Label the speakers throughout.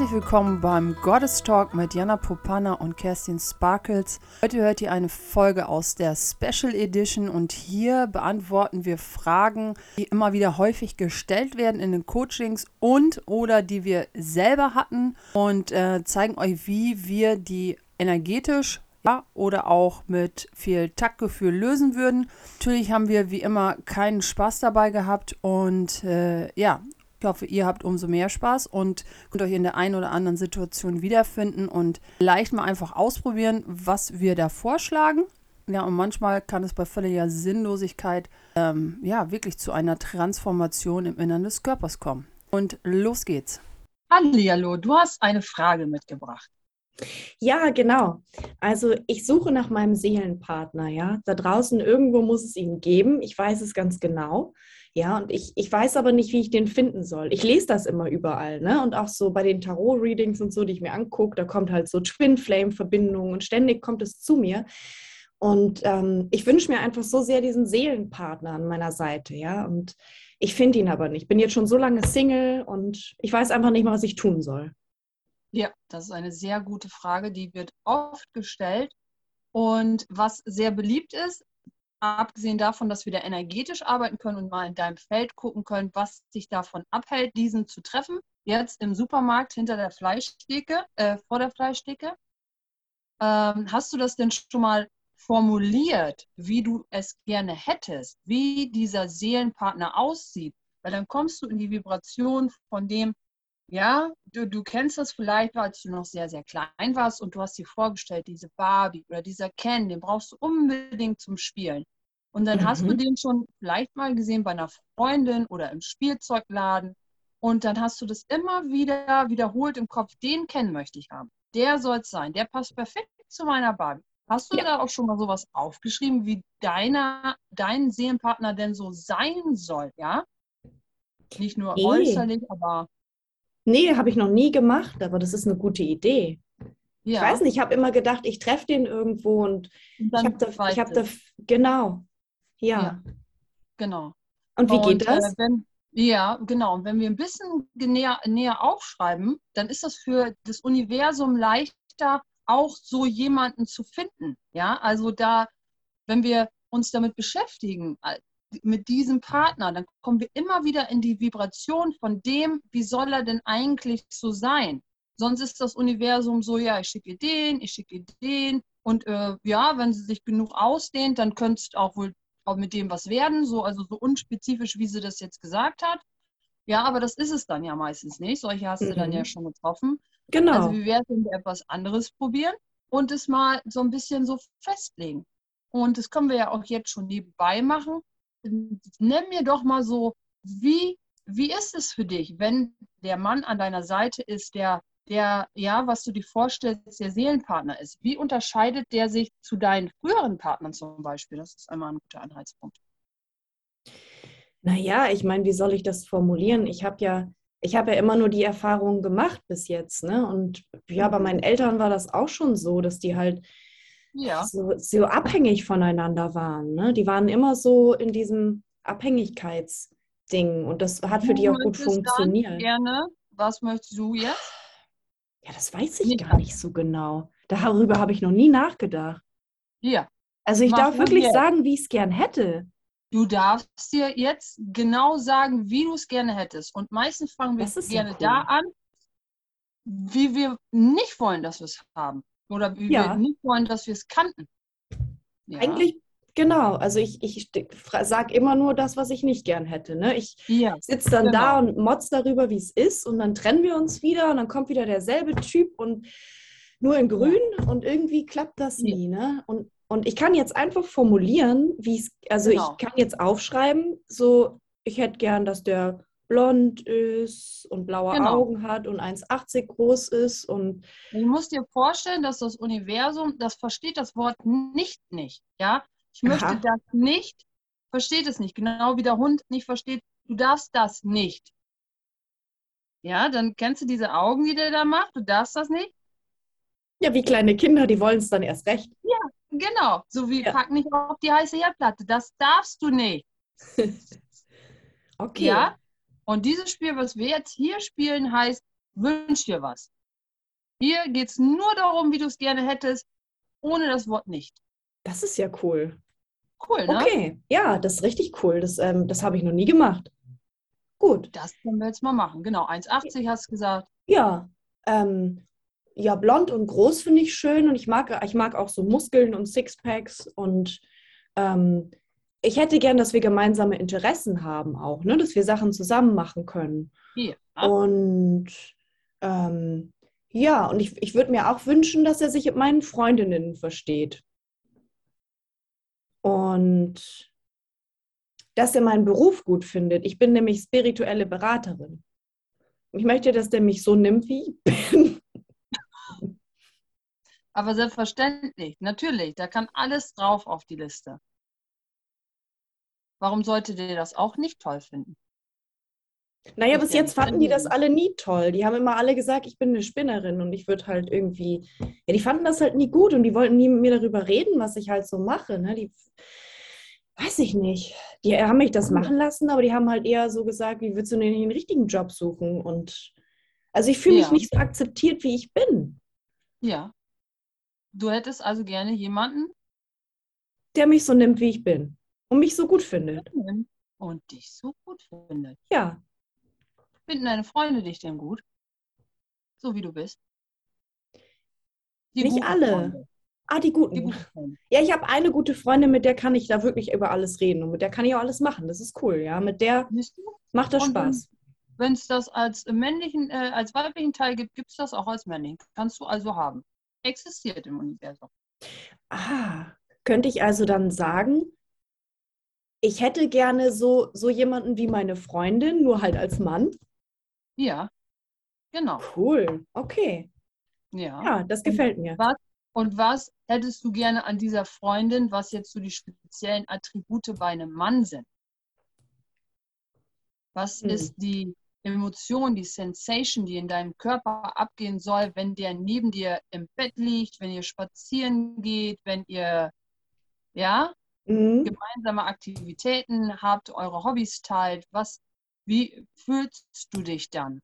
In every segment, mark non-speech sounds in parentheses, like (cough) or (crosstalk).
Speaker 1: Herzlich willkommen beim Goddess Talk mit Jana Popana und Kerstin Sparkles. Heute hört ihr eine Folge aus der Special Edition und hier beantworten wir Fragen, die immer wieder häufig gestellt werden in den Coachings und oder die wir selber hatten und äh, zeigen euch, wie wir die energetisch ja, oder auch mit viel Taktgefühl lösen würden. Natürlich haben wir wie immer keinen Spaß dabei gehabt und äh, ja, ich hoffe, ihr habt umso mehr Spaß und könnt euch in der einen oder anderen Situation wiederfinden und leicht mal einfach ausprobieren, was wir da vorschlagen. Ja, und manchmal kann es bei völliger Sinnlosigkeit ähm, ja wirklich zu einer Transformation im Innern des Körpers kommen. Und los geht's.
Speaker 2: Hallihallo, du hast eine Frage mitgebracht.
Speaker 3: Ja, genau. Also ich suche nach meinem Seelenpartner, ja. Da draußen irgendwo muss es ihn geben. Ich weiß es ganz genau. Ja, und ich, ich weiß aber nicht, wie ich den finden soll. Ich lese das immer überall, ne? Und auch so bei den Tarot-Readings und so, die ich mir angucke, da kommt halt so Twin Flame-Verbindung und ständig kommt es zu mir. Und ähm, ich wünsche mir einfach so sehr diesen Seelenpartner an meiner Seite, ja. Und ich finde ihn aber nicht. Ich bin jetzt schon so lange Single und ich weiß einfach nicht mal, was ich tun soll.
Speaker 2: Ja, das ist eine sehr gute Frage, die wird oft gestellt. Und was sehr beliebt ist, abgesehen davon, dass wir da energetisch arbeiten können und mal in deinem Feld gucken können, was sich davon abhält, diesen zu treffen. Jetzt im Supermarkt hinter der Fleischtheke, äh, vor der Fleischtheke. Ähm, hast du das denn schon mal formuliert, wie du es gerne hättest, wie dieser Seelenpartner aussieht? Weil dann kommst du in die Vibration von dem, ja, du, du kennst das vielleicht, als du noch sehr, sehr klein warst und du hast dir vorgestellt, diese Barbie oder dieser Ken, den brauchst du unbedingt zum Spielen. Und dann mhm. hast du mhm. den schon vielleicht mal gesehen bei einer Freundin oder im Spielzeugladen. Und dann hast du das immer wieder wiederholt im Kopf, den Ken möchte ich haben. Der soll es sein, der passt perfekt zu meiner Barbie. Hast du ja. da auch schon mal sowas aufgeschrieben, wie deiner, dein Seelenpartner denn so sein soll, ja? Nicht nur nee. äußerlich, aber
Speaker 3: Nee, habe ich noch nie gemacht, aber das ist eine gute Idee. Ja. Ich weiß nicht, ich habe immer gedacht, ich treffe den irgendwo und, und ich habe da, ich hab da, genau, ja. ja.
Speaker 2: Genau.
Speaker 3: Und wie und, geht das?
Speaker 2: Äh, wenn, ja, genau. Und wenn wir ein bisschen näher, näher aufschreiben, dann ist das für das Universum leichter, auch so jemanden zu finden. Ja, also da, wenn wir uns damit beschäftigen, mit diesem Partner, dann kommen wir immer wieder in die Vibration von dem, wie soll er denn eigentlich so sein? Sonst ist das Universum so, ja, ich schicke den, ich schicke den. Und äh, ja, wenn sie sich genug ausdehnt, dann könnte es auch wohl auch mit dem was werden, so, also so unspezifisch, wie sie das jetzt gesagt hat. Ja, aber das ist es dann ja meistens nicht. Solche hast mhm. du dann ja mhm. schon getroffen. Genau. Also wie wäre es, wenn wir etwas anderes probieren und es mal so ein bisschen so festlegen? Und das können wir ja auch jetzt schon nebenbei machen nenn mir doch mal so, wie, wie ist es für dich, wenn der Mann an deiner Seite ist, der, der, ja, was du dir vorstellst, der Seelenpartner ist? Wie unterscheidet der sich zu deinen früheren Partnern zum Beispiel? Das ist einmal ein guter Anhaltspunkt.
Speaker 3: Naja, ich meine, wie soll ich das formulieren? Ich habe ja, ich habe ja immer nur die Erfahrungen gemacht bis jetzt, ne? Und ja, bei meinen Eltern war das auch schon so, dass die halt ja. so, so abhängig voneinander waren. Ne? Die waren immer so in diesem Abhängigkeitsding und das hat für du die auch gut funktioniert.
Speaker 2: Gerne. Was möchtest du jetzt?
Speaker 3: Ja, das weiß ich nicht gar nicht so genau. Darüber habe ich noch nie nachgedacht.
Speaker 2: Ja.
Speaker 3: Also ich Mach darf wirklich jetzt. sagen, wie ich es gern hätte.
Speaker 2: Du darfst dir jetzt genau sagen, wie du es gerne hättest. Und meistens fangen wir gerne cool. da an, wie wir nicht wollen, dass wir es haben. Oder wie ja. wir nicht wollen, dass wir es kannten.
Speaker 3: Ja. Eigentlich, genau. Also ich, ich sage immer nur das, was ich nicht gern hätte. Ne? Ich ja, sitze dann genau. da und motz darüber, wie es ist. Und dann trennen wir uns wieder und dann kommt wieder derselbe Typ und nur in grün und irgendwie klappt das nie. Ne? Und, und ich kann jetzt einfach formulieren, wie es, also genau. ich kann jetzt aufschreiben, so, ich hätte gern, dass der blond ist und blaue genau. Augen hat und 1,80 groß ist. Und
Speaker 2: du musst dir vorstellen, dass das Universum, das versteht das Wort nicht nicht. Ja, ich möchte Aha. das nicht, versteht es nicht. Genau wie der Hund nicht versteht, du darfst das nicht. Ja, dann kennst du diese Augen, die der da macht, du darfst das nicht.
Speaker 3: Ja, wie kleine Kinder, die wollen es dann erst recht.
Speaker 2: Ja, genau. So wie ja. pack nicht auf die heiße Herdplatte. Das darfst du nicht. (laughs)
Speaker 3: okay.
Speaker 2: Ja, und dieses Spiel, was wir jetzt hier spielen, heißt, wünsch dir was. Hier geht es nur darum, wie du es gerne hättest, ohne das Wort nicht.
Speaker 3: Das ist ja cool.
Speaker 2: Cool, ne?
Speaker 3: Okay, ja, das ist richtig cool. Das, ähm, das habe ich noch nie gemacht. Gut.
Speaker 2: Das können wir jetzt mal machen. Genau, 1,80 hast du gesagt.
Speaker 3: Ja, ähm, ja, blond und groß finde ich schön und ich mag, ich mag auch so Muskeln und Sixpacks und ähm, ich hätte gern, dass wir gemeinsame Interessen haben auch, ne? dass wir Sachen zusammen machen können.
Speaker 2: Ja.
Speaker 3: Und ähm, ja, und ich, ich würde mir auch wünschen, dass er sich mit meinen Freundinnen versteht. Und dass er meinen Beruf gut findet. Ich bin nämlich spirituelle Beraterin. Ich möchte, dass der mich so nimmt, wie ich bin. (laughs)
Speaker 2: Aber selbstverständlich, natürlich, da kann alles drauf auf die Liste. Warum sollte der das auch nicht toll finden?
Speaker 3: Naja, bis jetzt fanden die das alle nie toll. Die haben immer alle gesagt, ich bin eine Spinnerin und ich würde halt irgendwie. Ja, die fanden das halt nie gut und die wollten nie mit mir darüber reden, was ich halt so mache. Ne? Die weiß ich nicht. Die haben mich das machen lassen, aber die haben halt eher so gesagt, wie willst du denn den richtigen Job suchen? Und also ich fühle mich
Speaker 2: Ja.
Speaker 3: nicht so akzeptiert, wie ich bin,
Speaker 2: Ja. Du hättest also gerne jemanden
Speaker 3: der mich so nimmt, wie ich bin und mich so gut findet.
Speaker 2: und dich so gut findet.
Speaker 3: Ja,
Speaker 2: Finden deine Freunde dich denn gut? So wie du bist? Die
Speaker 3: Nicht alle.
Speaker 2: Freunde.
Speaker 3: ah, die guten.
Speaker 2: Die guten.
Speaker 3: Ja, ich habe eine gute Freundin, mit der kann ich da wirklich über alles reden und mit der kann ich auch alles machen. Das ist cool, ja. Mit der macht das
Speaker 2: Und
Speaker 3: Spaß.
Speaker 2: Wenn es das als männlichen, äh, als weiblichen Teil gibt, gibt es das auch als männlichen. Kannst du also haben. Existiert im Universum.
Speaker 3: Ah, könnte ich also dann sagen, ich hätte gerne so, so jemanden wie meine Freundin, nur halt als Mann.
Speaker 2: Ja. Genau.
Speaker 3: Cool, okay.
Speaker 2: Ja.
Speaker 3: Ja, das gefällt mir.
Speaker 2: Und was hättest du gerne an dieser Freundin, was jetzt so die speziellen Attribute bei einem Mann sind? Was
Speaker 3: Hm.
Speaker 2: ist die Emotion, die Sensation, die in deinem Körper abgehen soll, wenn der neben dir im Bett liegt, wenn ihr spazieren geht, wenn ihr ja
Speaker 3: Mhm.
Speaker 2: gemeinsame Aktivitäten habt, eure Hobbys teilt? Was, wie fühlst du dich dann?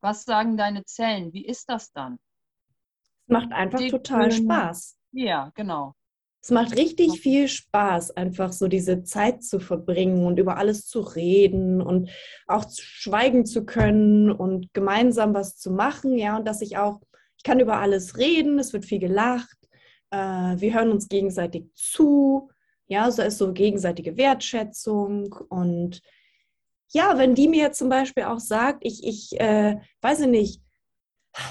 Speaker 2: Was sagen deine Zellen? Wie ist das dann?
Speaker 3: Es macht einfach
Speaker 2: Die
Speaker 3: total
Speaker 2: grünen-
Speaker 3: Spaß.
Speaker 2: Ja, genau.
Speaker 3: Es macht richtig
Speaker 2: Okay.
Speaker 3: viel Spaß, einfach so diese Zeit zu verbringen und über alles zu reden und auch zu schweigen zu können und gemeinsam was zu machen. Ja, und dass ich auch, ich kann über alles reden, es wird viel gelacht, äh, wir hören uns gegenseitig zu. Ja, so ist so gegenseitige Wertschätzung und ja, wenn die mir zum Beispiel auch sagt, ich, ich äh, weiß ich nicht,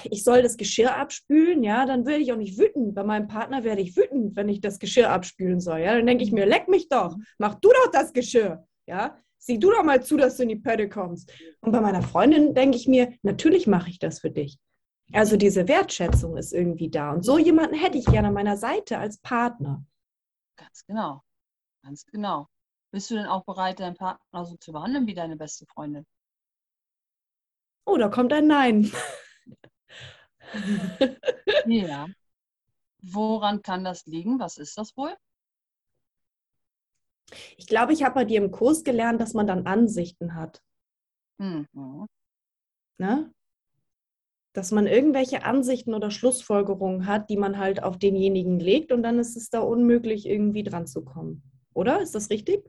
Speaker 3: ich soll das Geschirr abspülen, ja, dann werde ich auch nicht wütend. Bei meinem Partner werde ich wütend, wenn ich das Geschirr abspülen soll. Ja, dann denke ich mir, leck mich doch, mach du doch das Geschirr. Ja, sieh du doch mal zu, dass du in die Pötte kommst. Und bei meiner Freundin denke ich mir, natürlich mache ich das für dich. Also diese Wertschätzung ist irgendwie da. Und so jemanden hätte ich gerne an meiner Seite als Partner.
Speaker 2: Ganz genau. Ganz genau. Bist du denn auch bereit, deinen Partner so zu behandeln wie deine beste Freundin?
Speaker 3: Oh, da kommt ein Nein. (laughs)
Speaker 2: Ja. Woran kann das liegen? Was ist das wohl?
Speaker 3: Ich glaube, ich habe bei dir im Kurs gelernt, dass man dann Ansichten hat.
Speaker 2: Mhm.
Speaker 3: Ne? Dass man irgendwelche Ansichten oder Schlussfolgerungen hat, die man halt auf denjenigen legt und dann ist es da unmöglich, irgendwie dran zu kommen. Oder? Ist das richtig?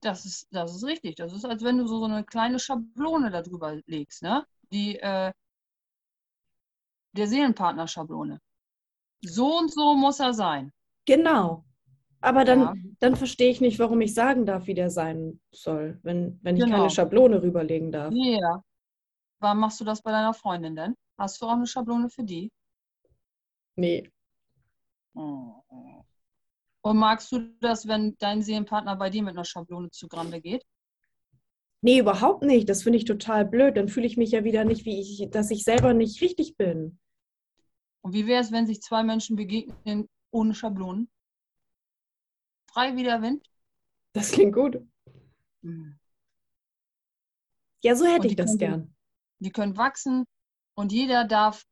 Speaker 2: Das ist, das ist richtig. Das ist, als wenn du so, so eine kleine Schablone darüber legst, ne? Die äh, der Seelenpartner-Schablone. So und so muss er sein.
Speaker 3: Genau. Aber dann,
Speaker 2: Ja.
Speaker 3: dann verstehe ich nicht, warum ich sagen darf, wie der sein soll, wenn, wenn ich
Speaker 2: Genau.
Speaker 3: keine Schablone rüberlegen darf.
Speaker 2: Ja. Warum machst du das bei deiner Freundin denn? Hast du auch eine Schablone für die?
Speaker 3: Nee.
Speaker 2: Und magst du das, wenn dein Seelenpartner bei dir mit einer Schablone zugrande geht?
Speaker 3: Nee, überhaupt nicht. Das finde ich total blöd. Dann fühle ich mich ja wieder nicht, wie ich, dass ich selber nicht richtig bin.
Speaker 2: Und wie wäre es, wenn sich zwei Menschen begegnen ohne Schablonen? Frei wie der Wind?
Speaker 3: Das klingt gut.
Speaker 2: Mhm.
Speaker 3: Ja, so hätte ich das
Speaker 2: können-
Speaker 3: gern.
Speaker 2: Die können wachsen und jeder darf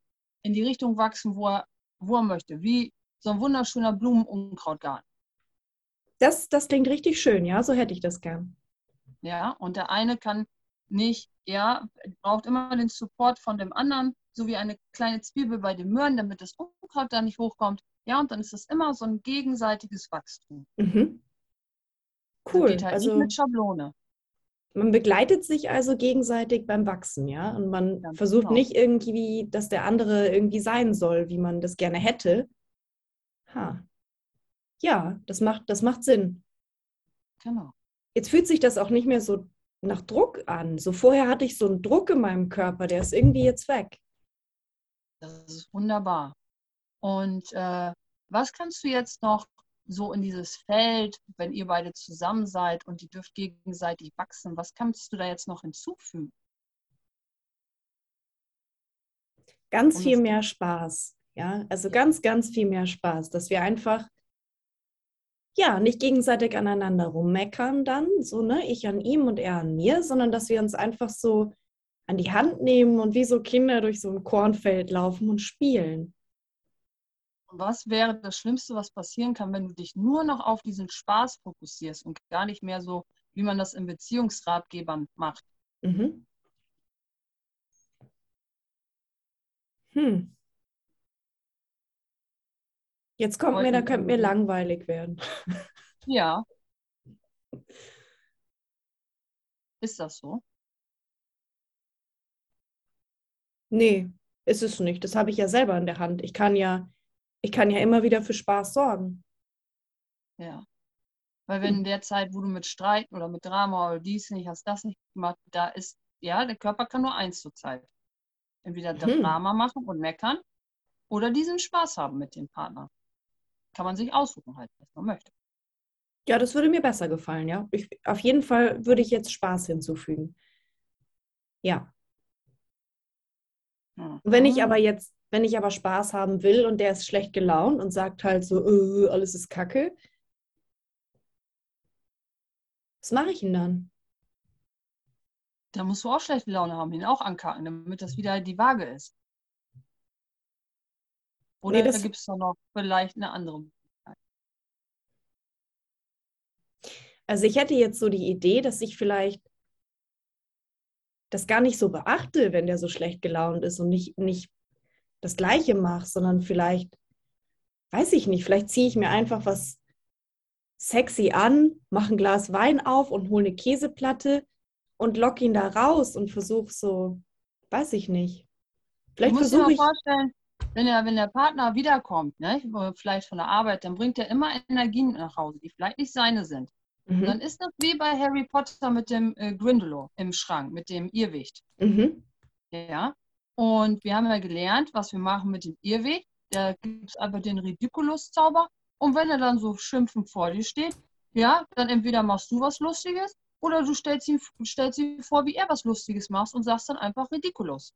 Speaker 2: in die Richtung wachsen, wo er, wo er möchte. Wie so ein wunderschöner Blumenunkrautgarten.
Speaker 3: Das, das klingt richtig schön, ja, so hätte ich das gern.
Speaker 2: Ja, und der eine kann nicht ja, braucht immer den Support von dem anderen, so wie eine kleine Zwiebel bei den Möhren, damit das Unkraut da nicht hochkommt. Ja, und dann ist das immer so ein gegenseitiges Wachstum.
Speaker 3: Mhm.
Speaker 2: Also
Speaker 3: Cool.
Speaker 2: geht halt
Speaker 3: Also
Speaker 2: mit Schablone.
Speaker 3: man begleitet sich also gegenseitig beim Wachsen, ja? Und man
Speaker 2: Ganz
Speaker 3: versucht
Speaker 2: genau.
Speaker 3: nicht irgendwie, dass der andere irgendwie sein soll, wie man das gerne hätte. Ha. Ja, das macht, das macht Sinn.
Speaker 2: Genau.
Speaker 3: Jetzt fühlt sich das auch nicht mehr so nach Druck an. So vorher hatte ich so einen Druck in meinem Körper, der ist irgendwie jetzt weg.
Speaker 2: Das ist wunderbar. Und äh, was kannst du jetzt noch so in dieses Feld, wenn ihr beide zusammen seid und die dürft gegenseitig wachsen, was kannst du da jetzt noch hinzufügen?
Speaker 3: Ganz
Speaker 2: Und
Speaker 3: viel mehr Spaß. Ja, also ganz, ganz viel mehr Spaß, dass wir einfach ja nicht gegenseitig aneinander rummeckern dann, so ne, ich an ihm und er an mir, sondern dass wir uns einfach so an die Hand nehmen und wie so Kinder durch so ein Kornfeld laufen und spielen.
Speaker 2: Was wäre das Schlimmste, was passieren kann, wenn du dich nur noch auf diesen Spaß fokussierst und gar nicht mehr so, wie man das in Beziehungsratgebern macht?
Speaker 3: Mhm. Hm. Jetzt kommt mir, da könnte mir langweilig werden. (laughs)
Speaker 2: Ja. Ist das so?
Speaker 3: Nee, ist es nicht. Das habe ich ja selber in der Hand. Ich kann ja, ich kann ja immer wieder für Spaß sorgen.
Speaker 2: Ja. Weil wenn in der Zeit, wo du mit Streiten oder mit Drama oder dies nicht, hast das nicht gemacht, da ist, ja, der Körper kann nur eins zur Zeit. Entweder das
Speaker 3: Mhm.
Speaker 2: Drama machen und meckern oder diesen Spaß haben mit dem Partner. Kann man sich aussuchen halt, was man möchte.
Speaker 3: Ja, das würde mir besser gefallen, ja. Ich, auf jeden Fall würde ich jetzt Spaß hinzufügen. Ja.
Speaker 2: Mhm.
Speaker 3: Wenn ich aber jetzt, wenn ich aber Spaß haben will und der ist schlecht gelaunt und sagt halt so, äh, alles ist Kacke, was mache ich denn dann?
Speaker 2: Da musst du auch schlechte Laune haben, ihn auch ankacken, damit das wieder die Waage ist. Oder
Speaker 3: Nee,
Speaker 2: gibt es da noch vielleicht eine andere?
Speaker 3: Also ich hätte jetzt so die Idee, dass ich vielleicht das gar nicht so beachte, wenn der so schlecht gelaunt ist und nicht, nicht das Gleiche mache, sondern vielleicht, weiß ich nicht, vielleicht ziehe ich mir einfach was sexy an, mache ein Glas Wein auf und hole eine Käseplatte und lock ihn da raus und versuche so, weiß ich nicht. Vielleicht versuche ich,
Speaker 2: vorstellen, wenn der, wenn der Partner wiederkommt, ne, vielleicht von der Arbeit, dann bringt er immer Energien nach Hause, die vielleicht nicht seine sind.
Speaker 3: Mhm,
Speaker 2: dann ist das wie bei Harry Potter mit dem äh, Grindelow im Schrank, mit dem Irrwicht.
Speaker 3: mhm,
Speaker 2: Ja. Und wir haben ja gelernt, was wir machen mit dem Irrweg. Da gibt es einfach den Ridiculous-Zauber. Und wenn er dann so schimpfend vor dir steht, ja, dann entweder machst du was Lustiges oder du stellst ihm, stellst ihm vor, wie er was Lustiges macht und sagst dann einfach Ridiculous.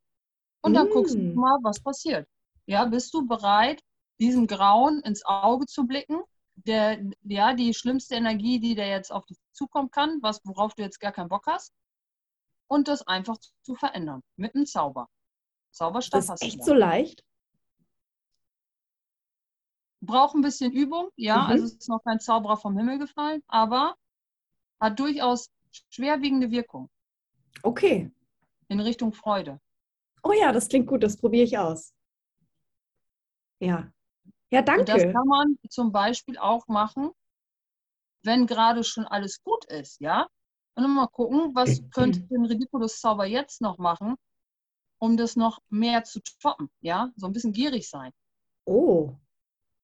Speaker 2: Und dann guckst du
Speaker 3: Mm.
Speaker 2: mal, was passiert. Ja, bist du bereit, diesem Grauen ins Auge zu blicken? Der, ja, die schlimmste Energie, die da jetzt auf dich zukommen kann, was, worauf du jetzt gar keinen Bock hast, und das einfach zu verändern. Mit einem Zauber. Zauberstab
Speaker 3: das
Speaker 2: hast
Speaker 3: ist
Speaker 2: du
Speaker 3: echt so leicht.
Speaker 2: Braucht ein bisschen Übung, ja,
Speaker 3: Mhm.
Speaker 2: also es ist noch kein Zauberer vom Himmel gefallen, aber hat durchaus schwerwiegende Wirkung
Speaker 3: Okay.
Speaker 2: in Richtung Freude.
Speaker 3: Oh ja, das klingt gut, das probiere ich aus. Ja. Ja,
Speaker 2: Und das
Speaker 3: danke.
Speaker 2: kann man zum Beispiel auch machen, wenn gerade schon alles gut ist, ja. Und mal gucken, was könnte den Ridiculous-Zauber jetzt noch machen, um das noch mehr zu toppen, ja. So ein bisschen gierig sein.
Speaker 3: Oh,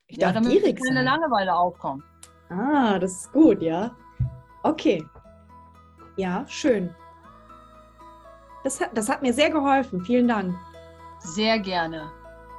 Speaker 3: ich
Speaker 2: ja,
Speaker 3: darf
Speaker 2: damit
Speaker 3: gierig
Speaker 2: keine
Speaker 3: sein.
Speaker 2: Langeweile aufkommt.
Speaker 3: Ah, das ist gut, ja. Okay. Ja, schön. Das hat, das hat mir sehr geholfen. Vielen Dank.
Speaker 2: Sehr gerne.